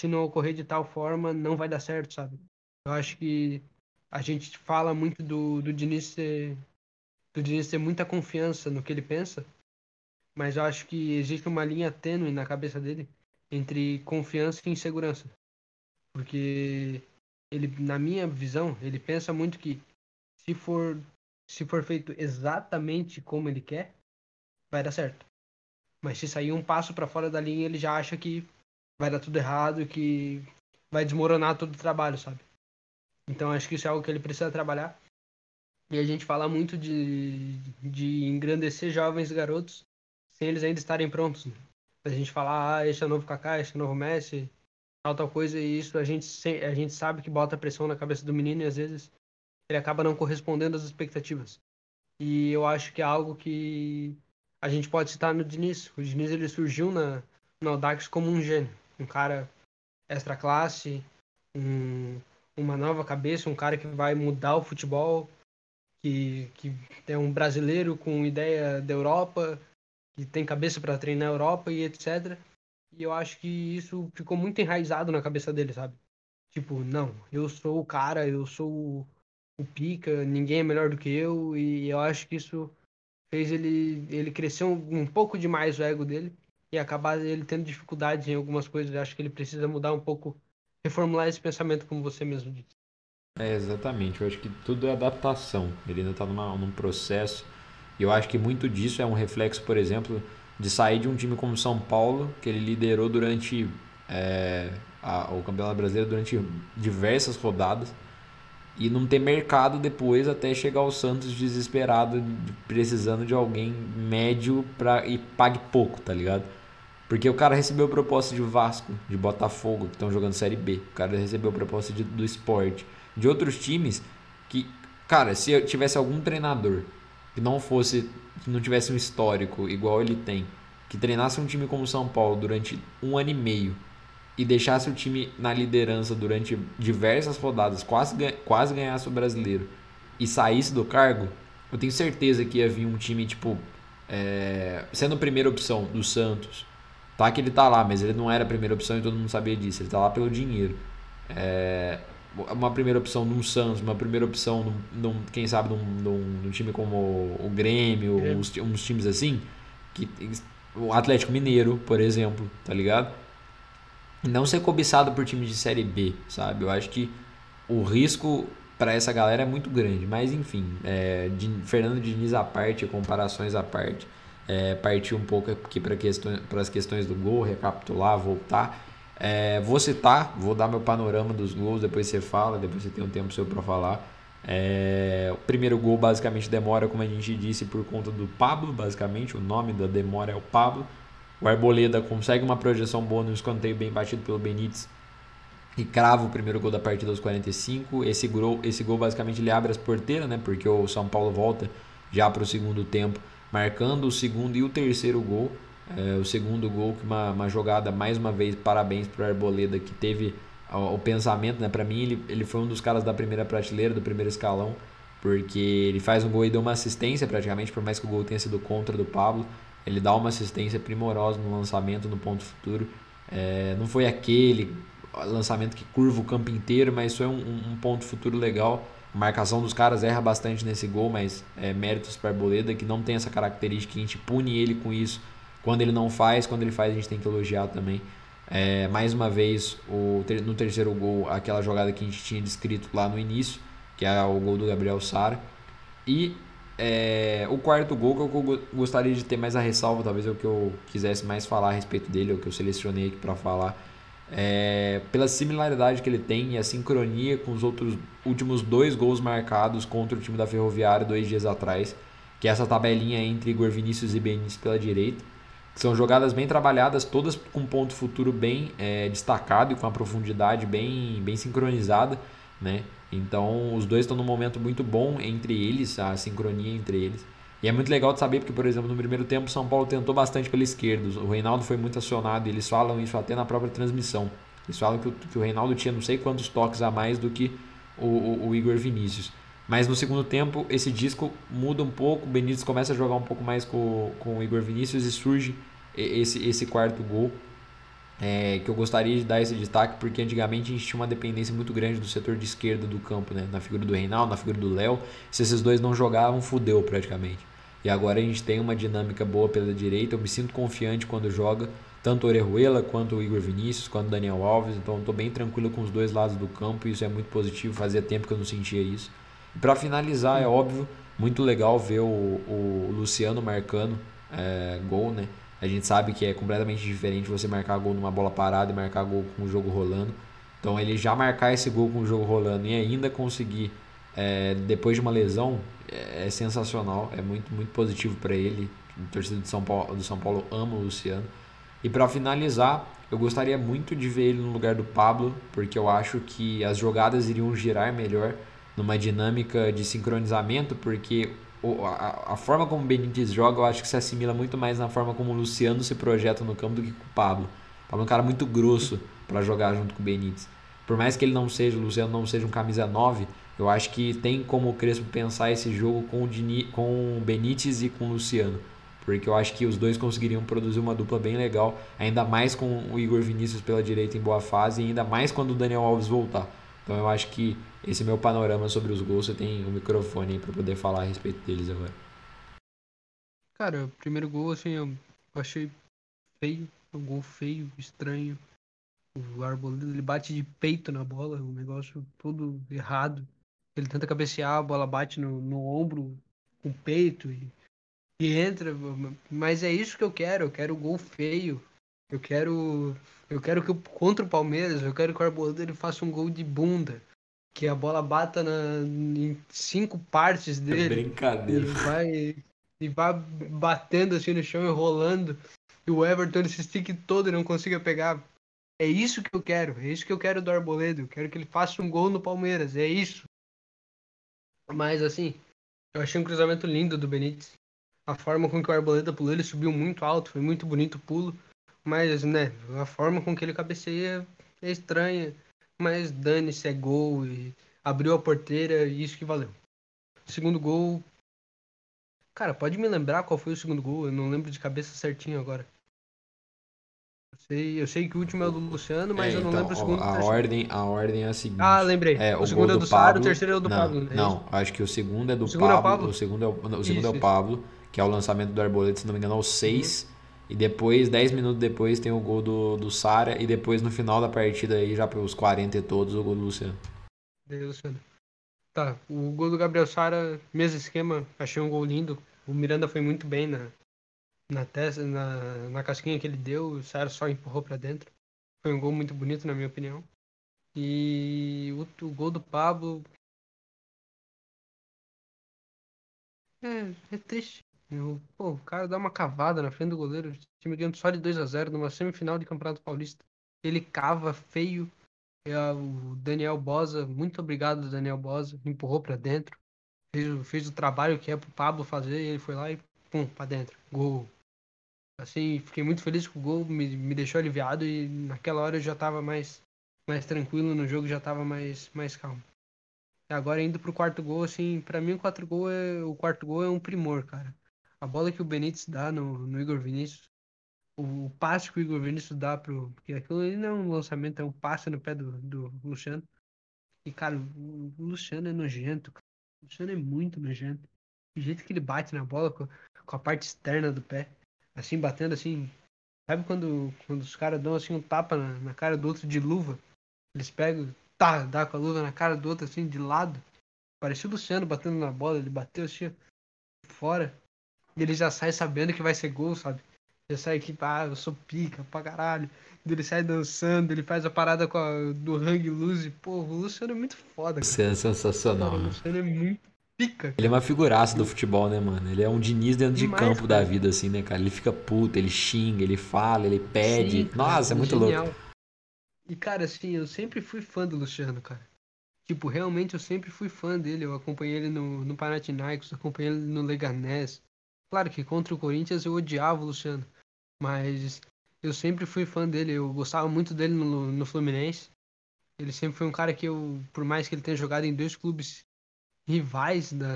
se não ocorrer de tal forma não vai dar certo, sabe? Eu acho que a gente fala muito do, do Diniz ter, do Diniz ter muita confiança no que ele pensa, mas eu acho que existe uma linha tênue na cabeça dele entre confiança e insegurança. Porque ele, na minha visão, ele pensa muito que se for se for feito exatamente como ele quer, vai dar certo. Mas se sair um passo para fora da linha, ele já acha que vai dar tudo errado que vai desmoronar todo o trabalho, sabe? Então acho que isso é algo que ele precisa trabalhar. E a gente fala muito de, de engrandecer jovens garotos sem eles ainda estarem prontos. Né? A gente falar, ah, esse é o novo Kaká, esse é o novo Messi, tal, tal coisa, e isso a gente, a gente sabe que bota pressão na cabeça do menino e às vezes ele acaba não correspondendo às expectativas. E eu acho que é algo que a gente pode citar no Diniz. O Diniz ele surgiu na, no Audax como um gênio, um cara extra classe, um, uma nova cabeça, um cara que vai mudar o futebol, que, que é um brasileiro com ideia da Europa, que tem cabeça para treinar a Europa e etc. E eu acho que isso ficou muito enraizado na cabeça dele, sabe? Tipo, não, eu sou o cara, eu sou o pica, ninguém é melhor do que eu, e eu acho que isso fez ele, ele crescer um, um pouco demais o ego dele e acabar ele tendo dificuldades em algumas coisas. Eu acho que ele precisa mudar um pouco, reformular esse pensamento, como você mesmo disse. É, exatamente. Eu acho que tudo é adaptação. Ele ainda está num processo. E eu acho que muito disso é um reflexo, por exemplo, de sair de um time como São Paulo, que ele liderou durante é, a, o Campeonato Brasileiro durante diversas rodadas e não ter mercado depois até chegar ao Santos desesperado, precisando de alguém médio pra, e pague pouco, tá ligado? Porque o cara recebeu proposta de Vasco, de Botafogo, que estão jogando Série B. O cara recebeu proposta de, do esporte. De outros times que, cara, se eu tivesse algum treinador que não fosse, que não tivesse um histórico igual ele tem, que treinasse um time como São Paulo durante um ano e meio e deixasse o time na liderança durante diversas rodadas, quase, quase ganhasse o brasileiro e saísse do cargo, eu tenho certeza que ia vir um time, tipo, é, sendo a primeira opção do Santos. Tá que ele tá lá, mas ele não era a primeira opção e todo mundo sabia disso. Ele tá lá pelo dinheiro. É, uma primeira opção num Santos, uma primeira opção num, num quem sabe num, num, num, time como o Grêmio, é. uns, uns, times assim, que o Atlético Mineiro, por exemplo, tá ligado? Não ser cobiçado por time de série B, sabe? Eu acho que o risco para essa galera é muito grande, mas enfim, é, de, Fernando Diniz à parte, comparações à parte, é, partir um pouco aqui para questões, as questões do gol, recapitular, voltar. É, vou citar, vou dar meu panorama dos gols, depois você fala, depois você tem um tempo seu para falar. É, o primeiro gol basicamente demora, como a gente disse, por conta do Pablo, basicamente, o nome da demora é o Pablo. O Arboleda consegue uma projeção boa no escanteio bem batido pelo Benítez e crava o primeiro gol da partida aos 45. Esse gol, esse gol basicamente ele abre as porteiras, né? Porque o São Paulo volta já para o segundo tempo, marcando o segundo e o terceiro gol. É, o segundo gol, que uma, uma jogada, mais uma vez, parabéns para o Arboleda, que teve o, o pensamento, né? Para mim, ele, ele foi um dos caras da primeira prateleira, do primeiro escalão, porque ele faz um gol e deu uma assistência praticamente, por mais que o gol tenha sido contra do Pablo. Ele dá uma assistência primorosa no lançamento, no ponto futuro. É, não foi aquele lançamento que curva o campo inteiro, mas foi um, um ponto futuro legal. A marcação dos caras erra bastante nesse gol, mas é méritos para Arboleda, que não tem essa característica, a gente pune ele com isso quando ele não faz, quando ele faz, a gente tem que elogiar também. É, mais uma vez, o, no terceiro gol, aquela jogada que a gente tinha descrito lá no início, que é o gol do Gabriel Sara. E é, o quarto gol, que eu gostaria de ter mais a ressalva, talvez é o que eu quisesse mais falar a respeito dele, é o que eu selecionei aqui para falar. É, pela similaridade que ele tem e a sincronia com os outros últimos dois gols marcados contra o time da Ferroviária dois dias atrás, que é essa tabelinha entre Igor Vinícius e Benício pela direita. São jogadas bem trabalhadas, todas com ponto futuro bem é, destacado e com a profundidade bem, bem sincronizada, né? Então os dois estão num momento muito bom entre eles, a sincronia entre eles. E é muito legal de saber porque, por exemplo, no primeiro tempo o São Paulo tentou bastante pela esquerda. O Reinaldo foi muito acionado e eles falam isso até na própria transmissão. Eles falam que o, que o Reinaldo tinha não sei quantos toques a mais do que o, o, o Igor Vinícius. Mas no segundo tempo, esse disco muda um pouco, o Benítez começa a jogar um pouco mais com, com o Igor Vinícius e surge esse, esse quarto gol. É, que eu gostaria de dar esse destaque, porque antigamente a gente tinha uma dependência muito grande do setor de esquerda do campo, né? na figura do Reinaldo, na figura do Léo. Se esses dois não jogavam, fudeu praticamente. E agora a gente tem uma dinâmica boa pela direita. Eu me sinto confiante quando joga, tanto o Orejuela quanto o Igor Vinícius, quanto o Daniel Alves. Então estou bem tranquilo com os dois lados do campo e isso é muito positivo. Fazia tempo que eu não sentia isso. Para finalizar, é óbvio, muito legal ver o, o Luciano marcando é, gol, né? A gente sabe que é completamente diferente você marcar gol numa bola parada e marcar gol com o jogo rolando. Então ele já marcar esse gol com o jogo rolando e ainda conseguir é, depois de uma lesão é, é sensacional, é muito muito positivo para ele. O torcedor de São Paulo, do São Paulo ama o Luciano. E para finalizar, eu gostaria muito de ver ele no lugar do Pablo, porque eu acho que as jogadas iriam girar melhor numa dinâmica de sincronizamento, porque a, forma como o Benítez joga, eu acho que se assimila muito mais na forma como o Luciano se projeta no campo do que com o Pablo. O Pablo é um cara muito grosso para jogar junto com o Benítez. Por mais que ele não seja, o Luciano não seja um camisa 9, eu acho que tem como o Crespo pensar esse jogo com o, Dini, com o Benítez e com o Luciano. Porque eu acho que os dois conseguiriam produzir uma dupla bem legal, ainda mais com o Igor Vinícius pela direita em boa fase e ainda mais quando o Daniel Alves voltar. Então eu acho que esse meu panorama sobre os gols, você tem o um microfone pra poder falar a respeito deles agora. Cara, o primeiro gol, assim, eu achei feio, um gol feio, estranho. O Arboleda, ele bate de peito na bola, um negócio todo errado. Ele tenta cabecear, a bola bate no, no ombro, com o peito e, e entra. Mas é isso que eu quero, eu quero gol feio. Eu quero eu quero que contra o Palmeiras, eu quero que o Arboleda ele faça um gol de bunda que a bola bata na, em cinco partes dele. É brincadeira. E vai, e vai batendo assim no chão e rolando. E o Everton esse stick todo e não consiga pegar. É isso que eu quero. É isso que eu quero do Arboleda. Eu quero que ele faça um gol no Palmeiras. É isso. Mas assim, eu achei um cruzamento lindo do Benítez. A forma com que o Arboleda pulou, ele subiu muito alto. Foi muito bonito o pulo. Mas, né, a forma com que ele cabeceia é estranha mas dane-se, é gol e abriu a porteira e isso que valeu. Segundo gol. Cara, pode me lembrar qual foi o segundo gol? Eu não lembro de cabeça certinho agora. Sei, eu sei que o último é o do Luciano, mas É, eu não então, lembro o segundo. o a ordem, a ordem é a seguinte. Ah, lembrei. É, o, o segundo é do do Pablo. o terceiro é o do não, Pablo. é Não, acho que o segundo é do O segundo é o Pablo. Pablo? O segundo é o, não, o segundo Isso, é o. Pablo, que é o lançamento do Arboleda, se não me engano, aos 6. E depois, 10 minutos depois, tem o gol do, do Sara. E depois, no final da partida, aí, já pelos 40 e todos, o gol do Luciano. Daí, Luciano. Tá, o gol do Gabriel Sara, mesmo esquema, achei um gol lindo. O Miranda foi muito bem na, na testa, na, na casquinha que ele deu, o Sara só empurrou pra dentro. Foi um gol muito bonito, na minha opinião. E o, o gol do Pablo. É, é triste. O, pô, o cara dá uma cavada na frente do goleiro, o time ganhando só de 2 a 0 numa semifinal de Campeonato Paulista. Ele cava feio, é, o Daniel Bosa, muito obrigado, Daniel Bosa, empurrou pra dentro, fez, fez o trabalho que é pro Pablo fazer, ele foi lá e pum, pra dentro, gol. Assim, fiquei muito feliz com o gol, me, me deixou aliviado e naquela hora eu já tava mais, mais tranquilo no jogo, já tava mais, mais calmo. E agora indo pro quarto gol, assim, pra mim o quarto gol é, o quarto gol é um primor, cara. A bola que o Benítez dá no, no Igor Vinícius, o, o passe que o Igor Vinícius dá pro. Porque aquilo ali não é um lançamento, é um passe no pé do, do Luciano. E, cara, o, Luciano é nojento, cara. O Luciano é muito nojento. O jeito que ele bate na bola com, com a parte externa do pé, assim, batendo assim. Sabe quando, quando os caras dão assim um tapa na, na cara do outro de luva? Eles pegam, tá, dá com a luva na cara do outro assim, de lado. Parecia o Luciano batendo na bola, ele bateu assim, fora. E ele já sai sabendo que vai ser gol, sabe? Já sai aqui, ah, eu sou pica pra caralho. Ele sai dançando, ele faz a parada com a, do Hang Loose. Pô, o Luciano é muito foda, cara. Isso é sensacional, Cara, o né? Luciano é muito pica. Ele é uma figuraça do futebol, né, mano? Ele é um Diniz dentro de Demais, campo da cara. vida, assim, né, cara? Ele fica puto, ele xinga, ele fala, ele pede. Sim, cara, Nossa, é muito louco. genial. E, cara, assim, eu sempre fui fã do Luciano, cara. Tipo, realmente eu sempre fui fã dele. Eu acompanhei ele no, no Panathinaikos, acompanhei ele no Leganés. Claro que contra o Corinthians eu odiava o Luciano. Mas eu sempre fui fã dele. Eu gostava muito dele no, no Fluminense. Ele sempre foi um cara que eu, por mais que ele tenha jogado em dois clubes rivais da,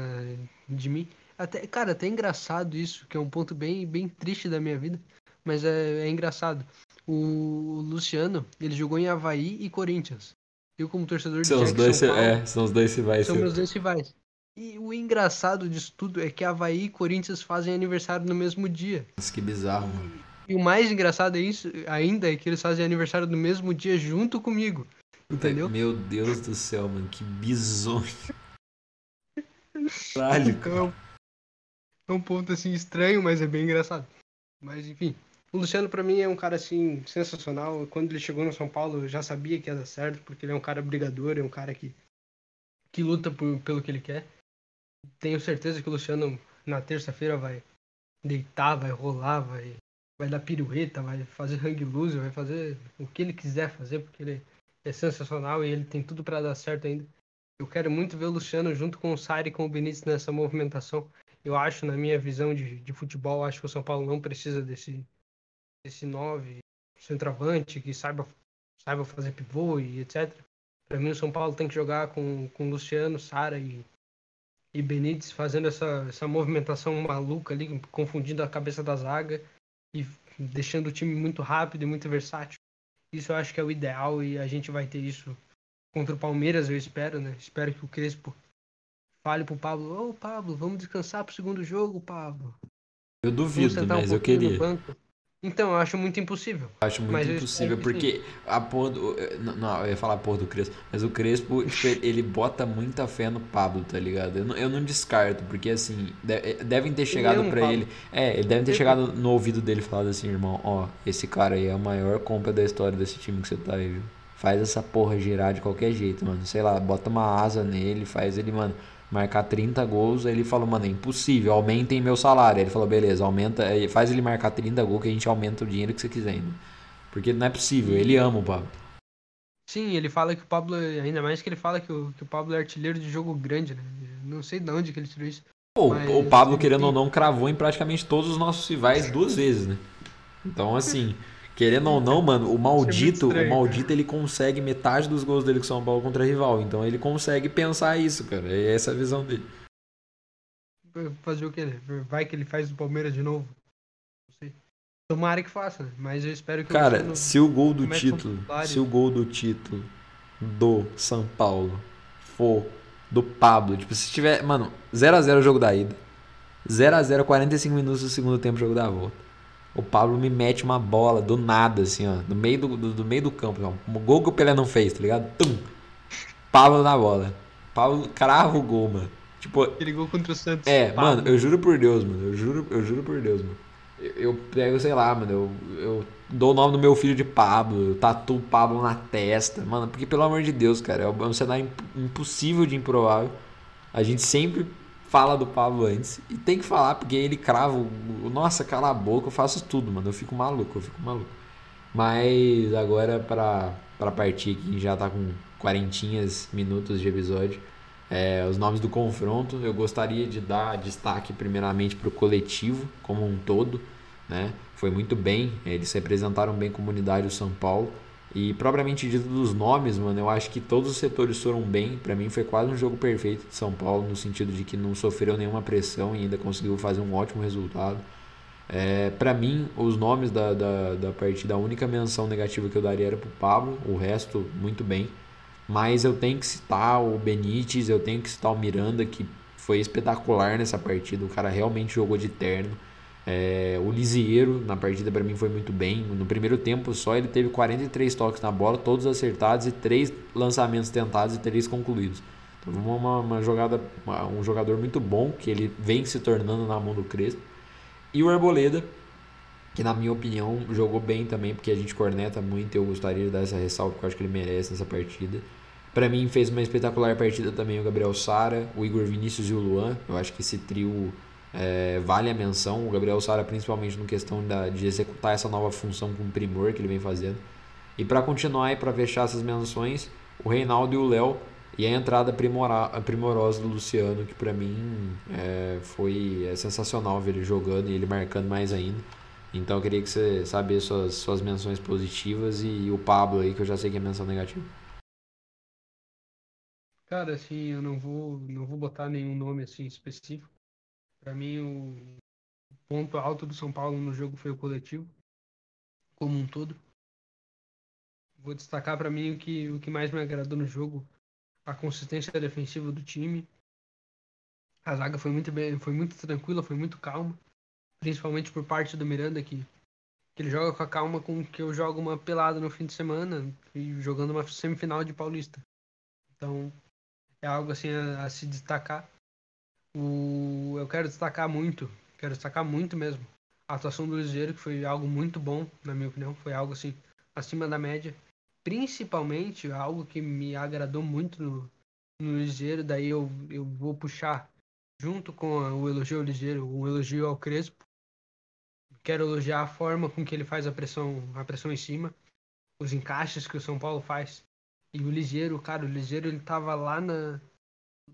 de mim. Até, cara, até é engraçado isso, que é um ponto bem, bem triste da minha vida. Mas é, é engraçado. O Luciano, ele jogou em Havaí e Corinthians. Eu, como torcedor de São os dois, São Paulo, é, são os dois rivais. são meus dois rivais. E o engraçado disso tudo é que Havaí e Corinthians fazem aniversário no mesmo dia. Nossa, que bizarro, mano. E o mais engraçado é isso, ainda é que eles fazem aniversário no mesmo dia junto comigo. Entendeu? Meu Deus do céu, mano, que bizonho. Caralho, cara. Então é um, é um ponto assim estranho, mas é bem engraçado. Mas enfim, o Luciano pra mim é um cara assim sensacional. Quando ele chegou no São Paulo, eu já sabia que ia dar certo, porque ele é um cara brigador, é um cara que que luta por, pelo que ele quer. Tenho certeza que o Luciano na terça-feira vai deitar, vai rolar, vai vai dar pirueta, vai fazer hang loose, vai fazer o que ele quiser fazer, porque ele é sensacional e ele tem tudo pra dar certo ainda. Eu quero muito ver o Luciano junto com o Sari e com o Benítez nessa movimentação. Eu acho, na minha visão de, de futebol, acho que o São Paulo não precisa desse desse nove centroavante que saiba saiba fazer pivô e etc. Para mim o São Paulo tem que jogar com com Luciano, Sara e e Benítez fazendo essa essa movimentação maluca ali, confundindo a cabeça da zaga e deixando o time muito rápido e muito versátil. Isso eu acho que é o ideal e a gente vai ter isso contra o Palmeiras, eu espero, né? Espero que o Crespo fale pro Pablo, ô Pablo, vamos descansar pro segundo jogo, Pablo. Eu duvido, sentar um mas eu queria. Banco." Então, eu acho muito impossível. Acho muito Mas impossível, porque a porra do. Não, não, eu ia falar a porra do Crespo, mas o Crespo, tipo, ele bota muita fé no Pablo, tá ligado? Eu não, eu não descarto, porque assim, de- devem ter chegado Pablo. ele. É, ele deve ter chegado no ouvido dele falado assim, irmão, ó, esse cara aí é a maior compra da história desse time que você tá aí, viu? Faz essa porra girar de qualquer jeito, mano. Sei lá, bota uma asa nele, faz ele, mano, marcar 30 gols. Aí ele falou, mano, é impossível, aumentem meu salário. Aí ele falou, beleza, aumenta, faz ele marcar 30 gols que a gente aumenta o dinheiro que você quiser ainda. Porque não é possível, ele ama o Pablo. Sim, ele fala que o Pablo, ainda mais que ele fala que o, que o Pablo é artilheiro de jogo grande, né? Não sei de onde que ele tirou isso. Pô, Mas o Pablo, querendo ou não, cravou em praticamente todos os nossos rivais duas vezes, né? Então, assim, querendo ou não, mano, o maldito, estranho, o maldito ele consegue metade dos gols dele com São Paulo contra rival. Então ele consegue pensar isso, cara. É essa a visão dele. Fazer o quê, né? Vai que ele faz o Palmeiras de novo. Não sei. Tomara que faça, né? Mas eu espero que Cara, se o gol do título, se o gol do título do São Paulo for do Pablo, tipo, se tiver, mano, 0 a 0 o jogo da ida. 0 a 0 45 minutos do segundo tempo o jogo da volta. O Pablo me mete uma bola do nada assim, ó, no meio do, do, do meio do campo, ó, um gol que o Pelé não fez, tá ligado? Tum. Pablo na bola. Pablo crava o gol, mano. Tipo, Aquele gol contra o Santos. é, Pablo. mano, eu juro por Deus, mano. Eu juro, eu juro por Deus, mano. Eu, eu pego, sei lá, mano, eu, eu dou o nome do meu filho de Pablo, eu tatuo o Pablo na testa, mano, porque pelo amor de Deus, cara, é um cenário imp- impossível de improvável. A gente sempre fala do Pablo antes e tem que falar porque ele crava, o- nossa, cala a boca, eu faço tudo, mano. Eu fico maluco, eu fico maluco. Mas agora pra, pra partir aqui, já tá com quarentinhas minutos de episódio. É, os nomes do confronto, eu gostaria de dar destaque primeiramente para o coletivo como um todo, né? Foi muito bem, eles representaram bem comunidade do São Paulo. E propriamente dito dos nomes, mano, eu acho que todos os setores foram bem. Para mim foi quase um jogo perfeito de São Paulo, no sentido de que não sofreu nenhuma pressão e ainda conseguiu fazer um ótimo resultado. É, para mim, os nomes da, da, da partida, a única menção negativa que eu daria era pro Pablo, o resto muito bem. Mas eu tenho que citar o Benítez, eu tenho que citar o Miranda, que foi espetacular nessa partida. O cara realmente jogou de terno. É, o Lisieiro na partida para mim foi muito bem. No primeiro tempo só ele teve 43 toques na bola, todos acertados e três lançamentos tentados e três concluídos. Então uma, uma jogada, uma- um jogador muito bom que ele vem se tornando na mão do Crespo. E o Arboleda, que na minha opinião jogou bem também, porque a gente corneta muito, eu gostaria de dar essa ressalva porque eu acho que ele merece nessa partida. Pra mim fez uma espetacular partida também o Gabriel Sara, o Igor Vinícius e o Luan. Eu acho que esse trio é, vale a menção. O Gabriel Sara principalmente no questão da, de executar essa nova função com primor que ele vem fazendo. E pra continuar e pra fechar essas menções, o Reinaldo e o Léo e a entrada primorosa do Luciano, que pra mim é, foi é sensacional ver ele jogando e ele marcando mais ainda. Então eu queria que você sabesse suas, suas menções positivas e o Pablo aí, que eu já sei que é menção negativa. Cara, assim, eu não vou, não vou botar nenhum nome assim específico. Pra mim, o ponto alto do São Paulo no jogo foi o coletivo, como um todo. Vou destacar pra mim o que, o que mais me agradou no jogo, a consistência defensiva do time. A zaga foi muito bem, foi muito tranquila, foi muito calma, principalmente por parte do Miranda que, que ele joga com a calma com que eu jogo uma pelada no fim de semana e jogando uma semifinal de Paulista. Então, é algo assim a, a se destacar. O, eu quero destacar muito, quero destacar muito mesmo a atuação do Ligeiro, que foi algo muito bom, na minha opinião, foi algo assim acima da média. Principalmente algo que me agradou muito no, no Ligeiro, daí eu, eu vou puxar junto com o elogio ao Ligeiro, o elogio ao Crespo. Quero elogiar a forma com que ele faz a pressão, a pressão em cima, os encaixes que o São Paulo faz. E o Ligeiro, cara, o Ligeiro ele tava lá na.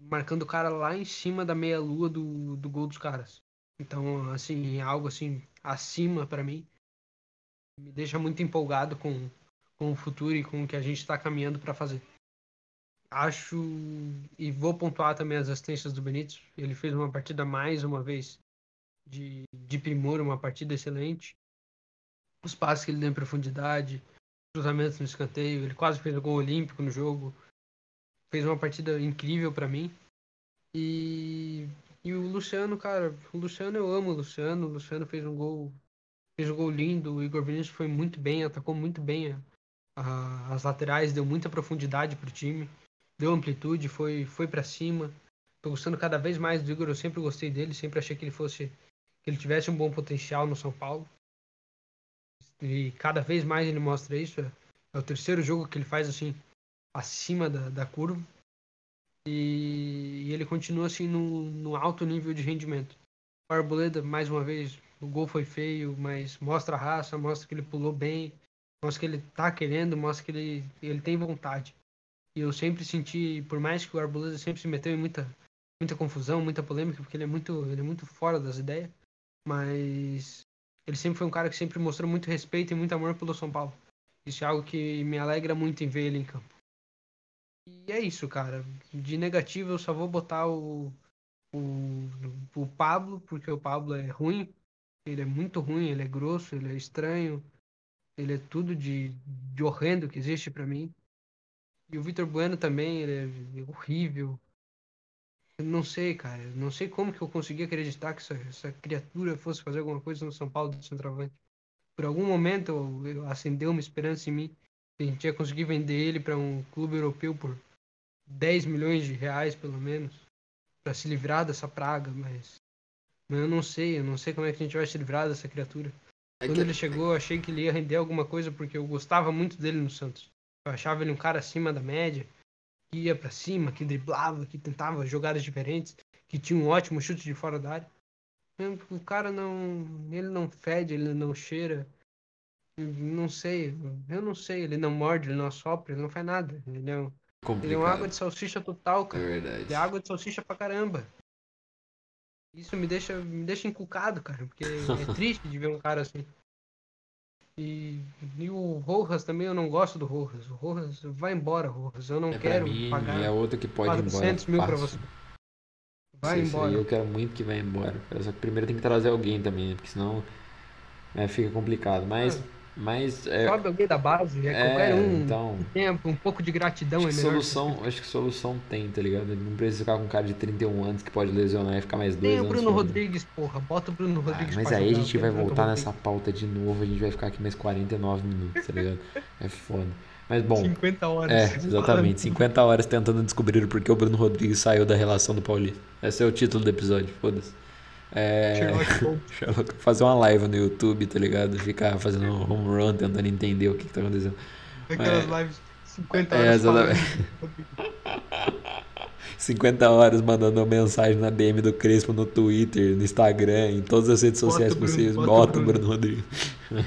Marcando o cara lá em cima da meia-lua do, do gol dos caras. Então, assim, é algo assim, acima pra mim. Me deixa muito empolgado com, com o futuro e com o que a gente tá caminhando pra fazer. Acho. E vou pontuar também as assistências do Benítez. Ele fez uma partida mais uma vez de, de primor, uma partida excelente. Os passes que ele deu em profundidade, cruzamentos no escanteio, ele quase fez o gol olímpico no jogo. Fez uma partida incrível pra mim. E, e o Luciano, cara, o Luciano eu amo o Luciano. O Luciano fez um gol, fez um gol lindo. O Igor Vinícius foi muito bem, atacou muito bem a- a- as laterais, deu muita profundidade pro time, deu amplitude, foi foi para cima. Tô gostando cada vez mais do Igor, eu sempre gostei dele, sempre achei que ele fosse que ele tivesse um bom potencial no São Paulo. E cada vez mais ele mostra isso. É, é o terceiro jogo que ele faz assim acima da, da curva. E, e ele continua assim no, no alto nível de rendimento. O Arboleda, mais uma vez, o gol foi feio, mas mostra a raça, mostra que ele pulou bem, mostra que ele tá querendo, mostra que ele, ele tem vontade. E eu sempre senti, por mais que o Arboleda sempre se meteu em muita, muita confusão, muita polêmica, porque ele é muito, ele é muito fora das ideias, mas ele sempre foi um cara que sempre mostrou muito respeito e muito amor pelo São Paulo. Isso é algo que me alegra muito em ver ele em campo. E é isso, cara. De negativo eu só vou botar o, o, o Pablo, porque o Pablo é ruim. Ele é muito ruim, ele é grosso, ele é estranho, ele é tudo de, de horrendo que existe para mim. E o Vitor Bueno também, ele é horrível. Eu não sei, cara. Não sei como que eu consegui acreditar que essa, essa criatura fosse fazer alguma coisa no São Paulo do centroavante. Por algum momento eu, eu acendeu uma esperança em mim. A gente ia conseguir vender ele para um clube europeu por 10 milhões de reais, pelo menos. para se livrar dessa praga, mas. Mas eu não sei, eu não sei como é que a gente vai se livrar dessa criatura. É Quando que- ele chegou, eu achei que ele ia render alguma coisa porque eu gostava muito dele no Santos. Eu achava ele um cara acima da média, que ia pra cima, que driblava, que tentava jogadas diferentes, que tinha um ótimo chute de fora da área. O cara não. Ele não fede, ele não cheira. Não sei, eu não sei. Ele não morde, ele não assopra, ele não faz nada. Ele é, um, ele é uma água de salsicha total, É cara. verdade. Ele é água de salsicha pra caramba. Isso me deixa, me deixa encucado, cara, porque é triste de ver um cara assim. E, e o Rojas também eu não gosto do Rojas. O Rojas, vai embora, Rojas. Eu não É, pra quero mim, pagar é outro que pode ir embora. 400 mil pra fácil. você. Vai aí embora. eu quero muito que vá embora. Só que primeiro tem que trazer alguém também, né? porque senão é, fica complicado. Mas, mas é, Sobe alguém da base, é, é, qualquer um. então, Tempo, um pouco de gratidão acho é melhor. solução, acho que solução tem, tá ligado? Não precisa ficar com um cara de 31 anos que pode lesionar e ficar mais dois Tem o anos. Bruno fora. Rodrigues, porra. Bota o Bruno Ah, Rodrigues mas pra aí a jogar, gente eu vai o voltar nessa pauta de novo, a gente vai ficar aqui mais 49 minutos, tá ligado? É foda. Mas bom, 50 horas. é, exatamente, 50 horas tentando descobrir o porquê o Bruno Rodrigues saiu da relação do Paulista. Esse é o título do episódio, foda-se. É... Sherlock Holmes. Sherlock, fazer uma live no YouTube, tá ligado? Ficar fazendo um home run, tentando entender o que, que tá acontecendo. Aquelas É. lives 50 É, horas. exatamente. falando. 50 horas mandando mensagem na DM do Crespo no Twitter, no Instagram, em todas as redes Bota sociais Bruno, possíveis. bota Bota o Bruno. Bruno Rodrigues.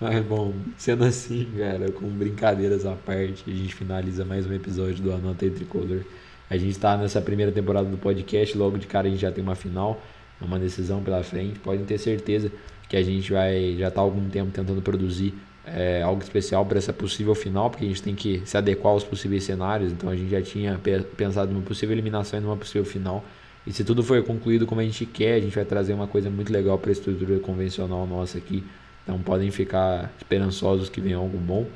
Mas bom, sendo assim, cara, com brincadeiras à parte, a gente finaliza mais um episódio do Anota Tricolor. A gente tá nessa primeira temporada do podcast, logo de cara a gente já tem uma final, uma decisão pela frente. Podem ter certeza que a gente vai já tá há algum tempo tentando produzir é, algo especial para essa possível final, porque a gente tem que se adequar aos possíveis cenários. Então a gente já tinha pe- pensado numa possível eliminação e numa possível final. E se tudo for concluído como a gente quer, a gente vai trazer uma coisa muito legal para a estrutura convencional nossa aqui. Então podem ficar esperançosos que venha algo bom.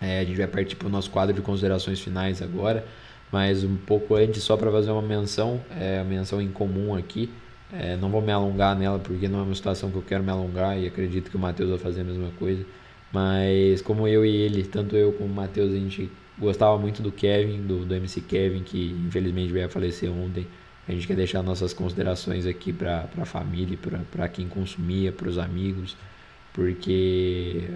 É, a gente vai partir para o nosso quadro de considerações finais agora, mas um pouco antes, só para fazer uma menção, é, a menção em comum aqui. É, não vou me alongar nela porque não é uma situação que eu quero me alongar e acredito que o Matheus vai fazer a mesma coisa. Mas como eu e ele, tanto eu como o Matheus, a gente gostava muito do Kevin, do, do MC Kevin, que infelizmente veio a falecer ontem. A gente quer deixar nossas considerações aqui para a família, para quem consumia, para os amigos, porque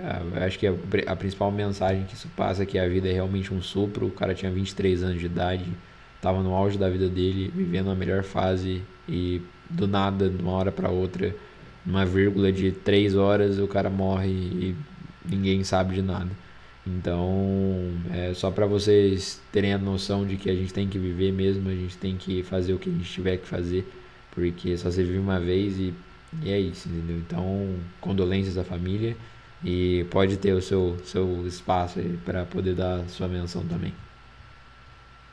acho que a, a principal mensagem que isso passa é que a vida é realmente um sopro. O cara tinha 23 anos de idade, estava no auge da vida dele, vivendo a melhor fase e do nada, de uma hora para outra, numa vírgula de 3 horas, o cara morre e ninguém sabe de nada. Então, é só para vocês terem a noção de que a gente tem que viver mesmo, a gente tem que fazer o que a gente tiver que fazer, porque só você vive uma vez e, e é isso, entendeu? Então, condolências à família e pode ter o seu, seu espaço aí para poder dar sua menção também.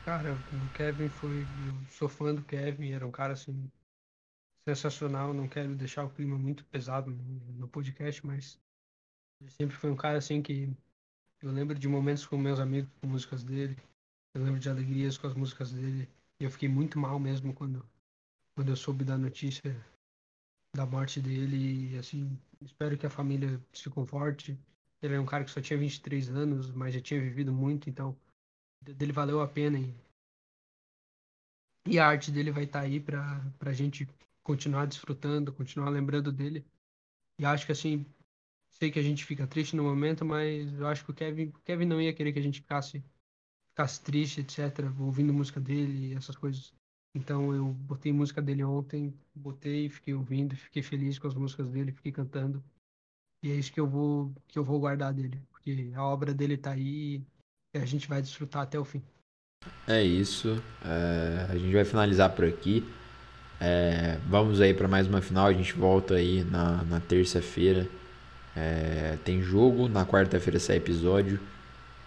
Cara, o Kevin foi. Sou fã do Kevin, era um cara assim. Sensacional. Não quero deixar o clima muito pesado no, podcast, mas. Ele sempre foi um cara assim que. Eu lembro de momentos com meus amigos com músicas dele. Eu lembro de alegrias com as músicas dele. E eu fiquei muito mal mesmo quando, quando eu soube da notícia da morte dele. E assim, espero que a família se conforte. Ele é um cara que só tinha 23 anos, mas já tinha vivido muito, então dele valeu a pena. E, e a arte dele vai estar aí pra, pra gente continuar desfrutando, continuar lembrando dele. E acho que assim, sei que a gente fica triste no momento, mas eu acho que o Kevin, o Kevin não ia querer que a gente ficasse, ficasse triste, etc., ouvindo música dele e essas coisas. Então eu botei música dele ontem, botei, fiquei ouvindo, fiquei feliz com as músicas dele, fiquei cantando. E é isso que eu vou que eu vou guardar dele, porque a obra dele tá aí e a gente vai desfrutar até o fim. É isso. é, a gente vai finalizar por aqui. É, vamos aí para mais uma final. A gente volta aí na, na terça-feira. É, tem jogo. Na quarta-feira sai episódio.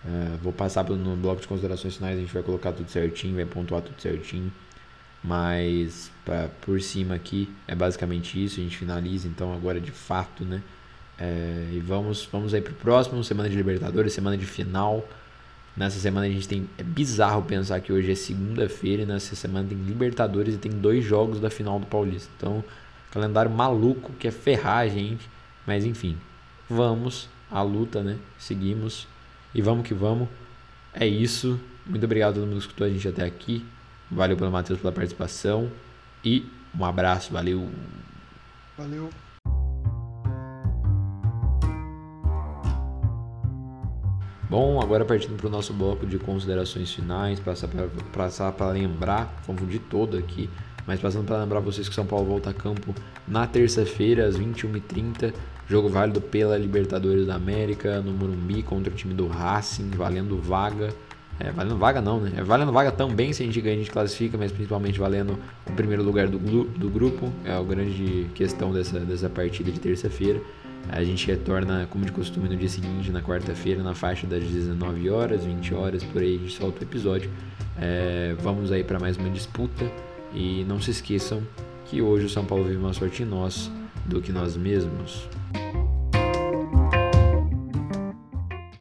É, vou passar no bloco de considerações finais. A gente vai colocar tudo certinho, vai pontuar tudo certinho. Mas pra, por cima aqui é basicamente isso. A gente finaliza então agora de fato, né? É, e vamos, vamos aí pro próximo, semana de Libertadores, semana de final. Nessa semana a gente tem. É bizarro pensar que hoje é segunda-feira e nessa semana tem Libertadores e tem dois jogos da final do Paulista. Então, calendário maluco que é ferrar a gente. Mas enfim, vamos à luta, né? Seguimos e vamos que vamos. É isso. Muito obrigado a todo mundo que escutou a gente até aqui. Valeu pelo Matheus pela participação. E um abraço, valeu. Valeu. Bom, agora partindo para o nosso bloco de considerações finais, passar para passar para lembrar, confundir todo aqui, mas passando para lembrar vocês que São Paulo volta a campo na terça-feira às 21h30, jogo válido pela Libertadores da América no Morumbi contra o time do Racing, valendo vaga. É, valendo vaga não, né? É valendo vaga também se a gente ganha, a gente classifica, mas principalmente valendo o primeiro lugar do, do grupo. É a grande questão dessa, dessa partida de terça-feira. A gente retorna, como de costume, no dia seguinte, na quarta-feira, na faixa das 19 horas, 20 horas, por aí a gente solta o episódio. É, vamos aí para mais uma disputa e não se esqueçam que hoje o São Paulo vive uma sorte em nós do que nós mesmos.